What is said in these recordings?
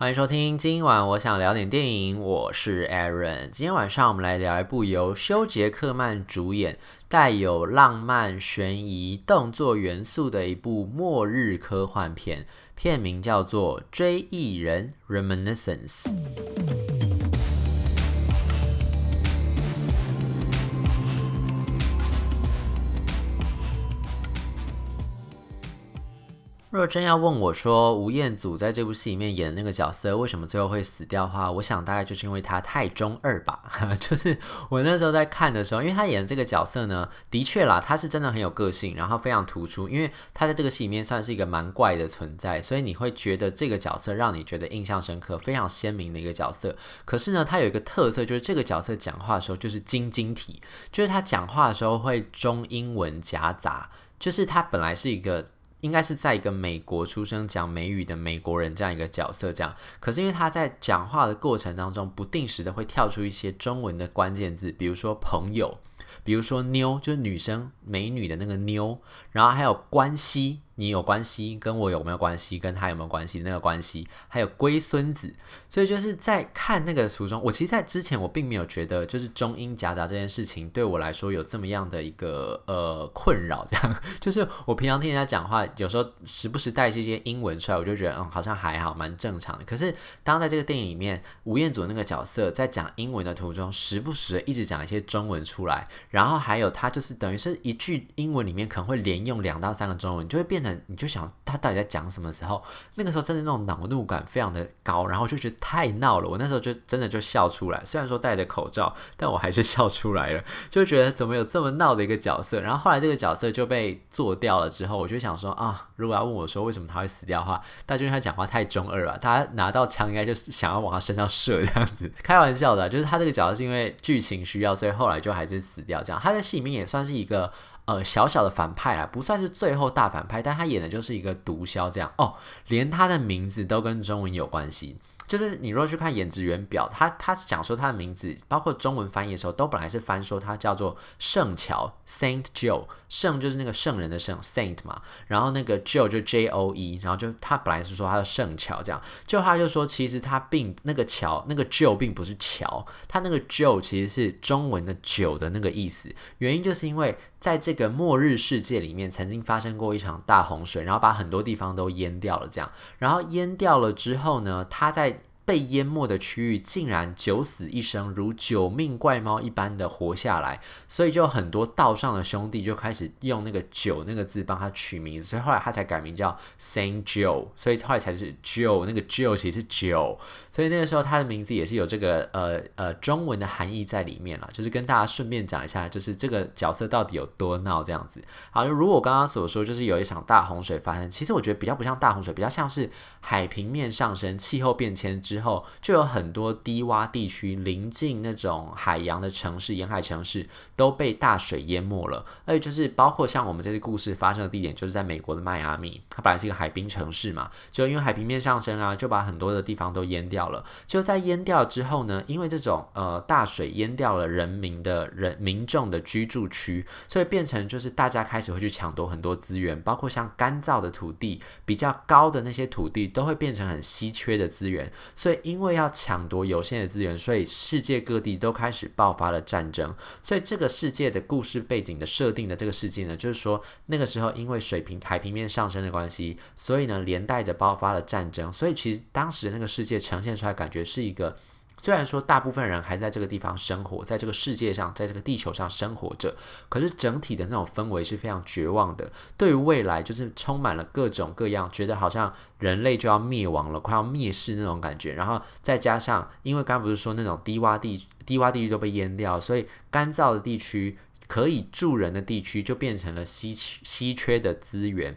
欢迎收听，今晚我想聊点电影，我是 Aaron。今天晚上我们来聊一部由修杰克曼主演、带有浪漫、悬疑、动作元素的一部末日科幻片，片名叫做《追忆人》（Reminiscence）。若真要问我说吴彦祖在这部戏里面演的那个角色为什么最后会死掉的话，我想大概就是因为他太中二吧。就是我那时候在看的时候，因为他演的这个角色呢，的确啦，他是真的很有个性，然后非常突出，因为他在这个戏里面算是一个蛮怪的存在，所以你会觉得这个角色让你觉得印象深刻，非常鲜明的一个角色。可是呢，他有一个特色，就是这个角色讲话的时候就是晶晶体，就是他讲话的时候会中英文夹杂，就是他本来是一个。应该是在一个美国出生、讲美语的美国人这样一个角色，这样。可是因为他在讲话的过程当中，不定时的会跳出一些中文的关键字，比如说朋友，比如说妞，就是女生美女的那个妞，然后还有关系。你有关系，跟我有没有关系，跟他有没有关系？那个关系，还有龟孙子，所以就是在看那个途中，我其实，在之前我并没有觉得，就是中英夹杂这件事情对我来说有这么样的一个呃困扰。这样，就是我平常听人家讲话，有时候时不时带一些英文出来，我就觉得嗯，好像还好，蛮正常的。可是当在这个电影里面，吴彦祖那个角色在讲英文的途中，时不时一直讲一些中文出来，然后还有他就是等于是一句英文里面可能会连用两到三个中文，就会变成。你就想他到底在讲什么时候？那个时候真的那种恼怒感非常的高，然后就觉得太闹了。我那时候就真的就笑出来，虽然说戴着口罩，但我还是笑出来了，就觉得怎么有这么闹的一个角色。然后后来这个角色就被做掉了之后，我就想说啊，如果要问我说为什么他会死掉的话，大概就是他讲话太中二了。他拿到枪应该就是想要往他身上射这样子，开玩笑的，就是他这个角色是因为剧情需要，所以后来就还是死掉这样。他在戏里面也算是一个。呃，小小的反派啊，不算是最后大反派，但他演的就是一个毒枭这样。哦，连他的名字都跟中文有关系。就是你若去看演职员表，他他讲说他的名字，包括中文翻译的时候，都本来是翻说他叫做圣乔 Saint Joe，圣就是那个圣人的圣 Saint 嘛，然后那个 Joe 就 J O E，然后就他本来是说他的圣乔这样，就他就说其实他并那个乔那个 Joe 并不是乔，他那个 Joe 其实是中文的酒的那个意思，原因就是因为在这个末日世界里面曾经发生过一场大洪水，然后把很多地方都淹掉了这样，然后淹掉了之后呢，他在被淹没的区域竟然九死一生，如九命怪猫一般的活下来，所以就很多道上的兄弟就开始用那个“九”那个字帮他取名字，所以后来他才改名叫 Saint Joe，所以后来才是 Joe，那个 Joe 其实是九，所以那个时候他的名字也是有这个呃呃中文的含义在里面了，就是跟大家顺便讲一下，就是这个角色到底有多闹这样子。好，如果我刚刚所说，就是有一场大洪水发生，其实我觉得比较不像大洪水，比较像是海平面上升、气候变迁之后。就有很多低洼地区临近那种海洋的城市、沿海城市都被大水淹没了。而且就是包括像我们这个故事发生的地点，就是在美国的迈阿密，它本来是一个海滨城市嘛，就因为海平面上升啊，就把很多的地方都淹掉了。就在淹掉之后呢，因为这种呃大水淹掉了人民的人民众的居住区，所以变成就是大家开始会去抢夺很多资源，包括像干燥的土地、比较高的那些土地，都会变成很稀缺的资源，所以。因为要抢夺有限的资源，所以世界各地都开始爆发了战争。所以这个世界的故事背景的设定的这个世界呢，就是说那个时候因为水平海平面上升的关系，所以呢连带着爆发了战争。所以其实当时那个世界呈现出来感觉是一个。虽然说大部分人还在这个地方生活，在这个世界上，在这个地球上生活着，可是整体的那种氛围是非常绝望的。对于未来，就是充满了各种各样，觉得好像人类就要灭亡了，快要灭世那种感觉。然后再加上，因为刚刚不是说那种低洼地低洼地区都被淹掉，所以干燥的地区可以住人的地区就变成了稀缺稀缺的资源。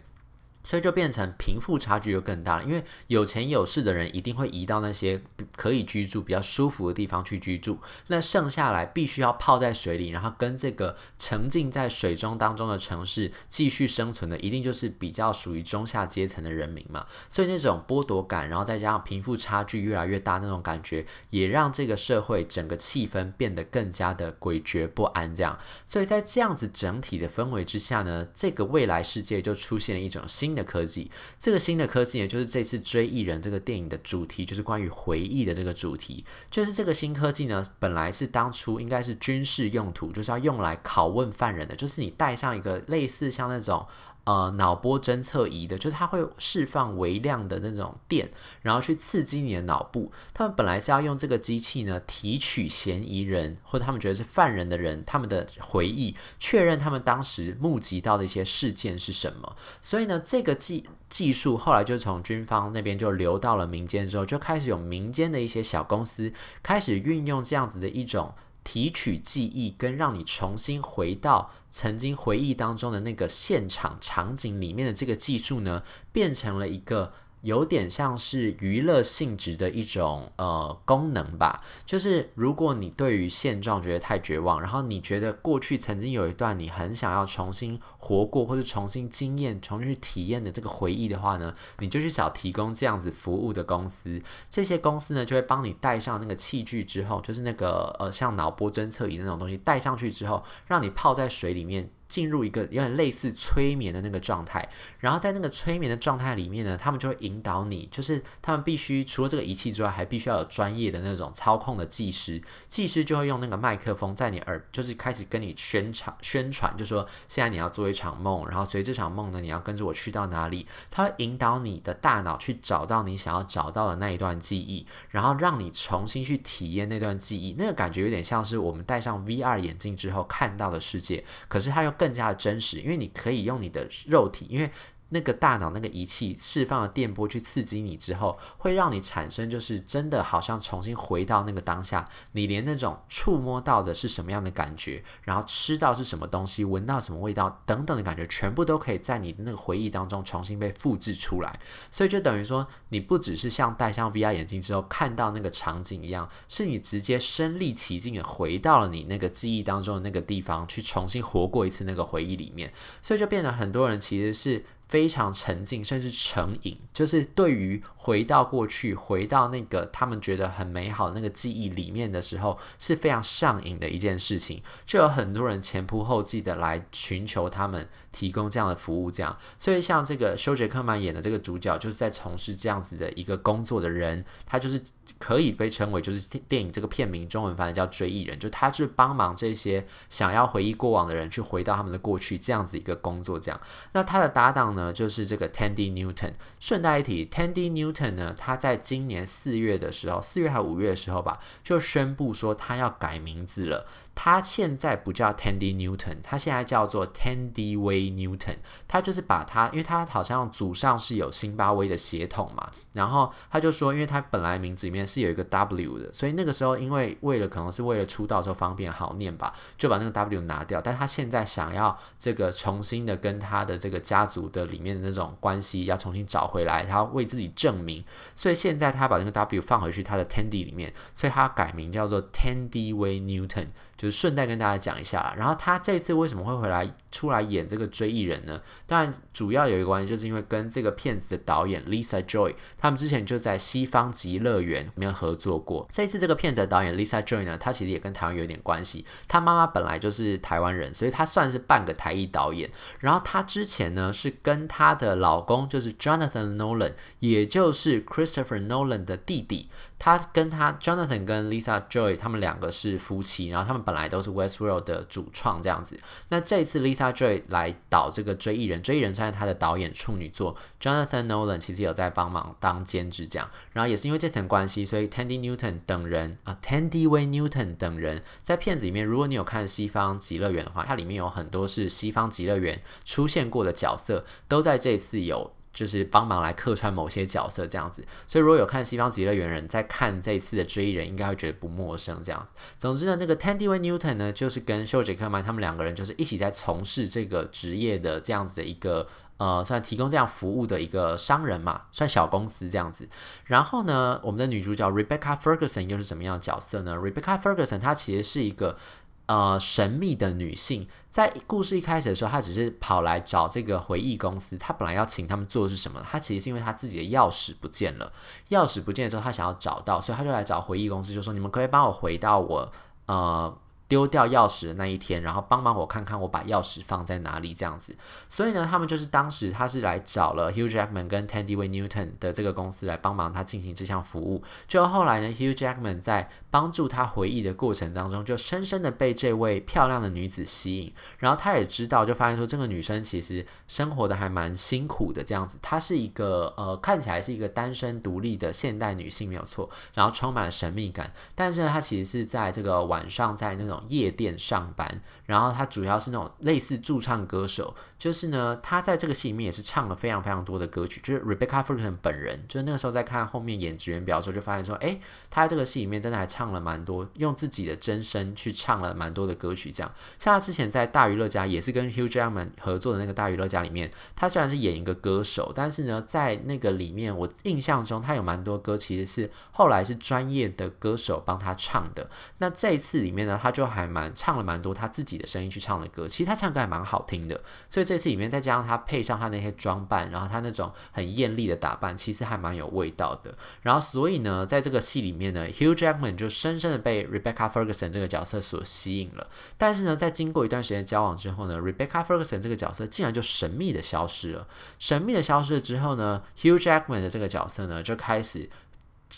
所以就变成贫富差距又更大了，因为有钱有势的人一定会移到那些可以居住、比较舒服的地方去居住，那剩下来必须要泡在水里，然后跟这个沉浸在水中当中的城市继续生存的，一定就是比较属于中下阶层的人民嘛。所以那种剥夺感，然后再加上贫富差距越来越大那种感觉，也让这个社会整个气氛变得更加的诡谲不安。这样，所以在这样子整体的氛围之下呢，这个未来世界就出现了一种新。新的科技。这个新的科技呢，就是这次《追忆人》这个电影的主题，就是关于回忆的这个主题。就是这个新科技呢，本来是当初应该是军事用途，就是要用来拷问犯人的，就是你带上一个类似像那种。呃，脑波侦测仪的，就是它会释放微量的那种电，然后去刺激你的脑部。他们本来是要用这个机器呢，提取嫌疑人或者他们觉得是犯人的人他们的回忆，确认他们当时目击到的一些事件是什么。所以呢，这个技技术后来就从军方那边就流到了民间之后，就开始有民间的一些小公司开始运用这样子的一种。提取记忆跟让你重新回到曾经回忆当中的那个现场场景里面的这个技术呢，变成了一个。有点像是娱乐性质的一种呃功能吧，就是如果你对于现状觉得太绝望，然后你觉得过去曾经有一段你很想要重新活过或者重新经验、重新去体验的这个回忆的话呢，你就去找提供这样子服务的公司，这些公司呢就会帮你带上那个器具之后，就是那个呃像脑波侦测仪那种东西带上去之后，让你泡在水里面。进入一个有点类似催眠的那个状态，然后在那个催眠的状态里面呢，他们就会引导你，就是他们必须除了这个仪器之外，还必须要有专业的那种操控的技师，技师就会用那个麦克风在你耳，就是开始跟你宣传宣传，就说现在你要做一场梦，然后随这场梦呢，你要跟着我去到哪里，他会引导你的大脑去找到你想要找到的那一段记忆，然后让你重新去体验那段记忆，那个感觉有点像是我们戴上 VR 眼镜之后看到的世界，可是它又更加的真实，因为你可以用你的肉体，因为。那个大脑那个仪器释放的电波去刺激你之后，会让你产生就是真的好像重新回到那个当下，你连那种触摸到的是什么样的感觉，然后吃到是什么东西，闻到什么味道等等的感觉，全部都可以在你的那个回忆当中重新被复制出来。所以就等于说，你不只是像戴上 VR 眼镜之后看到那个场景一样，是你直接身历其境的回到了你那个记忆当中的那个地方，去重新活过一次那个回忆里面。所以就变得很多人其实是。非常沉浸，甚至成瘾，就是对于回到过去、回到那个他们觉得很美好那个记忆里面的时候，是非常上瘾的一件事情。就有很多人前仆后继的来寻求他们提供这样的服务，这样。所以像这个休杰克曼演的这个主角，就是在从事这样子的一个工作的人，他就是。可以被称为就是电影这个片名中文翻译叫追忆人，就他是帮忙这些想要回忆过往的人去回到他们的过去这样子一个工作。这样，那他的搭档呢就是这个 Tandy Newton。顺带一提，Tandy Newton 呢，他在今年四月的时候，四月还五月的时候吧，就宣布说他要改名字了。他现在不叫 Tandy Newton，他现在叫做 Tandy Way Newton。他就是把他，因为他好像祖上是有辛巴威的血统嘛，然后他就说，因为他本来名字里面是有一个 W 的，所以那个时候因为为了可能是为了出道时候方便好念吧，就把那个 W 拿掉。但他现在想要这个重新的跟他的这个家族的里面的那种关系要重新找回来，他要为自己证明，所以现在他把那个 W 放回去他的 Tandy 里面，所以他改名叫做 Tandy Way Newton。就是顺带跟大家讲一下，然后他这次为什么会回来出来演这个追忆人呢？当然主要有一个关系，就是因为跟这个片子的导演 Lisa Joy，他们之前就在《西方极乐园》里面合作过。这次这个片子的导演 Lisa Joy 呢，他其实也跟台湾有点关系，他妈妈本来就是台湾人，所以他算是半个台裔导演。然后他之前呢是跟他的老公就是 Jonathan Nolan，也就是 Christopher Nolan 的弟弟。他跟他 Jonathan 跟 Lisa Joy 他们两个是夫妻，然后他们本本来都是 Westworld 的主创这样子。那这一次 Lisa Joy 来导这个追忆人，追忆人算是他的导演处女作。Jonathan Nolan 其实有在帮忙当监制这样，然后也是因为这层关系，所以 Tandy Newton 等人啊，Tandy Way Newton 等人在片子里面，如果你有看《西方极乐园》的话，它里面有很多是《西方极乐园》出现过的角色，都在这次有。就是帮忙来客串某些角色这样子，所以如果有看《西方极乐园》人在看这一次的追忆人，应该会觉得不陌生这样子。总之呢，那个 Tandy Way Newton 呢，就是跟秀杰克曼他们两个人就是一起在从事这个职业的这样子的一个呃，算提供这样服务的一个商人嘛，算小公司这样子。然后呢，我们的女主角 Rebecca Ferguson 又是什么样的角色呢？Rebecca Ferguson 她其实是一个。呃，神秘的女性在故事一开始的时候，她只是跑来找这个回忆公司。她本来要请他们做的是什么？她其实是因为她自己的钥匙不见了，钥匙不见的时候，她想要找到，所以她就来找回忆公司，就说：“你们可以帮我回到我呃丢掉钥匙的那一天，然后帮忙我看看我把钥匙放在哪里这样子。所以呢，他们就是当时他是来找了 Hugh Jackman 跟 Tandy Way Newton 的这个公司来帮忙他进行这项服务。就后来呢，Hugh Jackman 在帮助他回忆的过程当中，就深深的被这位漂亮的女子吸引。然后他也知道，就发现说这个女生其实生活的还蛮辛苦的这样子。她是一个呃看起来是一个单身独立的现代女性没有错，然后充满了神秘感。但是，她其实是在这个晚上在那种。夜店上班，然后她主要是那种类似驻唱歌手，就是呢，他在这个戏里面也是唱了非常非常多的歌曲。就是 Rebecca Ferguson 本人，就是那个时候在看后面演职员表的时候，就发现说，诶，他在这个戏里面真的还唱了蛮多，用自己的真声去唱了蛮多的歌曲。这样，像他之前在大娱乐家也是跟 Hugh Jackman 合作的那个大娱乐家里面，他虽然是演一个歌手，但是呢，在那个里面，我印象中他有蛮多歌其实是后来是专业的歌手帮他唱的。那这一次里面呢，他就还蛮唱了蛮多他自己的声音去唱的歌，其实他唱歌还蛮好听的。所以这这次里面再加上他配上他那些装扮，然后他那种很艳丽的打扮，其实还蛮有味道的。然后所以呢，在这个戏里面呢，Hugh Jackman 就深深的被 Rebecca Ferguson 这个角色所吸引了。但是呢，在经过一段时间交往之后呢，Rebecca Ferguson 这个角色竟然就神秘的消失了。神秘的消失了之后呢，Hugh Jackman 的这个角色呢就开始。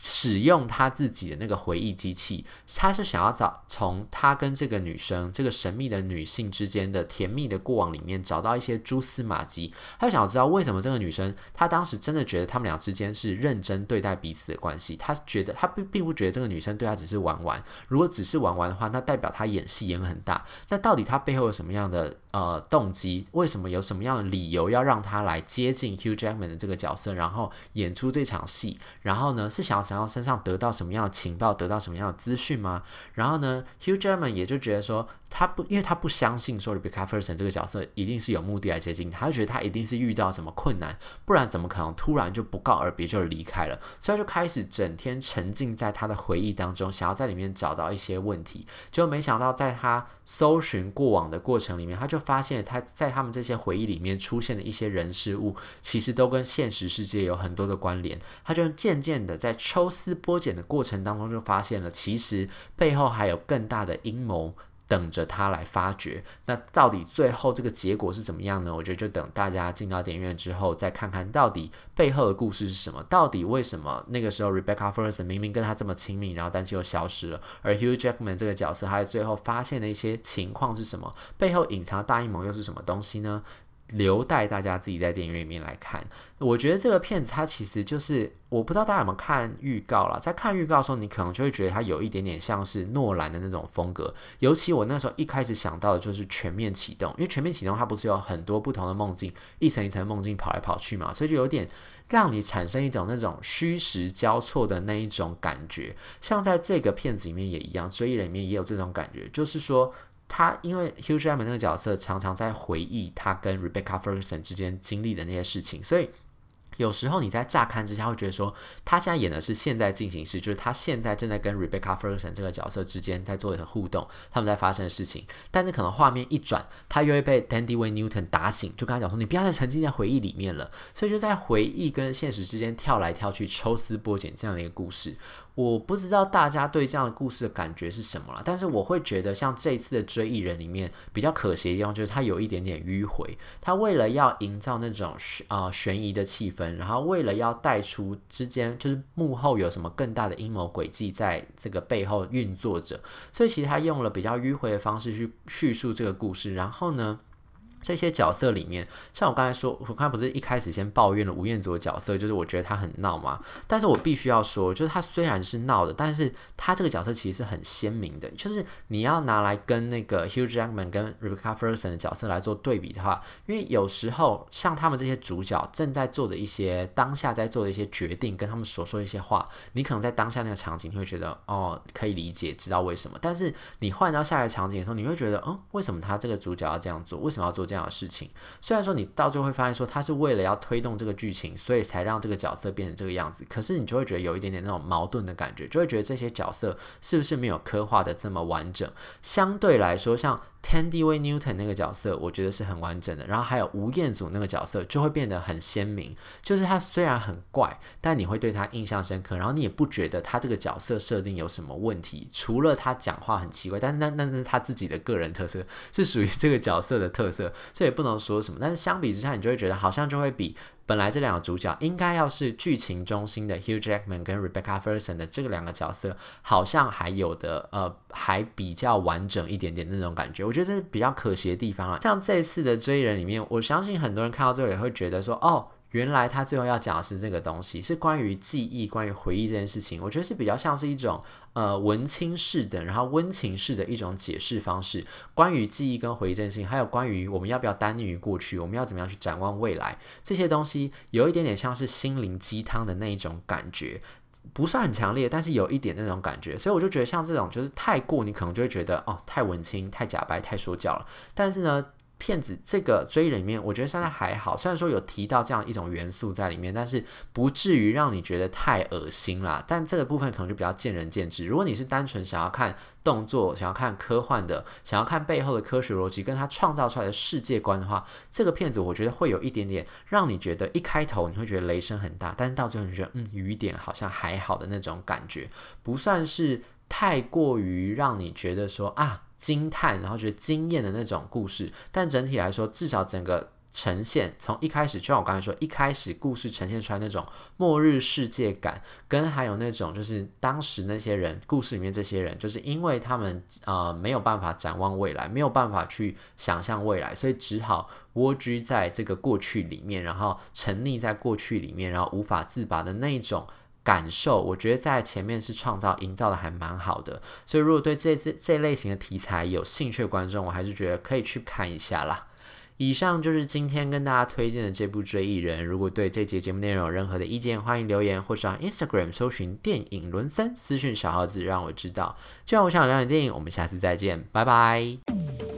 使用他自己的那个回忆机器，他是想要找从他跟这个女生、这个神秘的女性之间的甜蜜的过往里面找到一些蛛丝马迹。他想要知道为什么这个女生，她当时真的觉得他们俩之间是认真对待彼此的关系。他觉得他并并不觉得这个女生对他只是玩玩。如果只是玩玩的话，那代表他演戏演很大。那到底他背后有什么样的呃动机？为什么有什么样的理由要让他来接近 Hugh Jackman 的这个角色，然后演出这场戏？然后呢，是想要。想要身上得到什么样的情报，得到什么样的资讯吗？然后呢，Hugh Jerman 也就觉得说，他不，因为他不相信说 Rebecca Fersen 这个角色一定是有目的来接近他，就觉得他一定是遇到什么困难，不然怎么可能突然就不告而别就离开了？所以他就开始整天沉浸在他的回忆当中，想要在里面找到一些问题。就没想到在他搜寻过往的过程里面，他就发现他在他们这些回忆里面出现的一些人事物，其实都跟现实世界有很多的关联。他就渐渐的在。抽丝剥茧的过程当中，就发现了其实背后还有更大的阴谋等着他来发掘。那到底最后这个结果是怎么样呢？我觉得就等大家进到电影院之后再看看到底背后的故事是什么。到底为什么那个时候 Rebecca Ferguson 明明跟他这么亲密，然后但是又消失了？而 Hugh Jackman 这个角色，他在最后发现的一些情况是什么？背后隐藏的大阴谋又是什么东西呢？留待大家自己在电影院里面来看。我觉得这个片子它其实就是，我不知道大家有没有看预告啦，在看预告的时候，你可能就会觉得它有一点点像是诺兰的那种风格。尤其我那时候一开始想到的就是全面启动，因为全面启动它不是有很多不同的梦境，一层一层梦境跑来跑去嘛，所以就有点让你产生一种那种虚实交错的那一种感觉。像在这个片子里面也一样，追忆里面也有这种感觉，就是说。他因为 Hugh Jackman 那个角色常常在回忆他跟 Rebecca Ferguson 之间经历的那些事情，所以。有时候你在乍看之下会觉得说，他现在演的是现在进行时，就是他现在正在跟 Rebecca Ferguson 这个角色之间在做一个互动，他们在发生的事情。但是可能画面一转，他又会被 Dandy Way Newton 打醒，就跟他讲说：“你不要再沉浸在回忆里面了。”所以就在回忆跟现实之间跳来跳去、抽丝剥茧这样的一个故事。我不知道大家对这样的故事的感觉是什么了，但是我会觉得像这一次的《追忆人》里面比较可惜的地方，就是他有一点点迂回。他为了要营造那种呃悬疑的气氛。然后为了要带出之间就是幕后有什么更大的阴谋诡计在这个背后运作着，所以其实他用了比较迂回的方式去叙述这个故事。然后呢，这些角色里面，像我刚才说，我刚才不是一开始先抱怨了吴彦祖的角色，就是我觉得他很闹嘛。但是我必须要说，就是他虽然是闹的，但是他这个角色其实是很鲜明的。就是你要拿来跟那个 Hugh Jackman 跟 Rebecca Ferguson 的角色来做对比的话，因为有时候像他们这些主角正在做的一些当下在做的一些决定，跟他们所说的一些话，你可能在当下那个场景你会觉得哦可以理解，知道为什么。但是你换到下一个场景的时候，你会觉得嗯，为什么他这个主角要这样做？为什么要做这样？这样的事情，虽然说你到最后会发现说他是为了要推动这个剧情，所以才让这个角色变成这个样子，可是你就会觉得有一点点那种矛盾的感觉，就会觉得这些角色是不是没有刻画的这么完整？相对来说，像 Thandiwe Newton 那个角色，我觉得是很完整的。然后还有吴彦祖那个角色，就会变得很鲜明。就是他虽然很怪，但你会对他印象深刻。然后你也不觉得他这个角色设定有什么问题，除了他讲话很奇怪，但是那那是他自己的个人特色，是属于这个角色的特色，所以也不能说什么。但是相比之下，你就会觉得好像就会比。本来这两个主角应该要是剧情中心的 Hugh Jackman 跟 Rebecca Ferguson 的这个两个角色，好像还有的呃还比较完整一点点那种感觉，我觉得这是比较可惜的地方啊。像这次的追人里面，我相信很多人看到最后也会觉得说，哦。原来他最后要讲的是这个东西，是关于记忆、关于回忆这件事情。我觉得是比较像是一种呃文青式的，然后温情式的一种解释方式。关于记忆跟回忆这件事情，还有关于我们要不要耽溺于过去，我们要怎么样去展望未来，这些东西有一点点像是心灵鸡汤的那一种感觉，不算很强烈，但是有一点那种感觉。所以我就觉得像这种就是太过，你可能就会觉得哦太文青、太假白、太说教了。但是呢。片子这个追人里面，我觉得算是还好，虽然说有提到这样一种元素在里面，但是不至于让你觉得太恶心啦。但这个部分可能就比较见仁见智。如果你是单纯想要看动作、想要看科幻的、想要看背后的科学逻辑跟他创造出来的世界观的话，这个片子我觉得会有一点点让你觉得一开头你会觉得雷声很大，但是到最后你觉得嗯，雨点好像还好的那种感觉，不算是太过于让你觉得说啊。惊叹，然后觉得惊艳的那种故事，但整体来说，至少整个呈现从一开始，就像我刚才说，一开始故事呈现出来那种末日世界感，跟还有那种就是当时那些人，故事里面这些人，就是因为他们呃没有办法展望未来，没有办法去想象未来，所以只好蜗居在这个过去里面，然后沉溺在过去里面，然后无法自拔的那种。感受，我觉得在前面是创造、营造的还蛮好的，所以如果对这这这类型的题材有兴趣的观众，我还是觉得可以去看一下啦。以上就是今天跟大家推荐的这部《追忆人》。如果对这节节目内容有任何的意见，欢迎留言或上 Instagram 搜寻电影轮森，私讯小号子让我知道。就像我想聊点电影，我们下次再见，拜拜。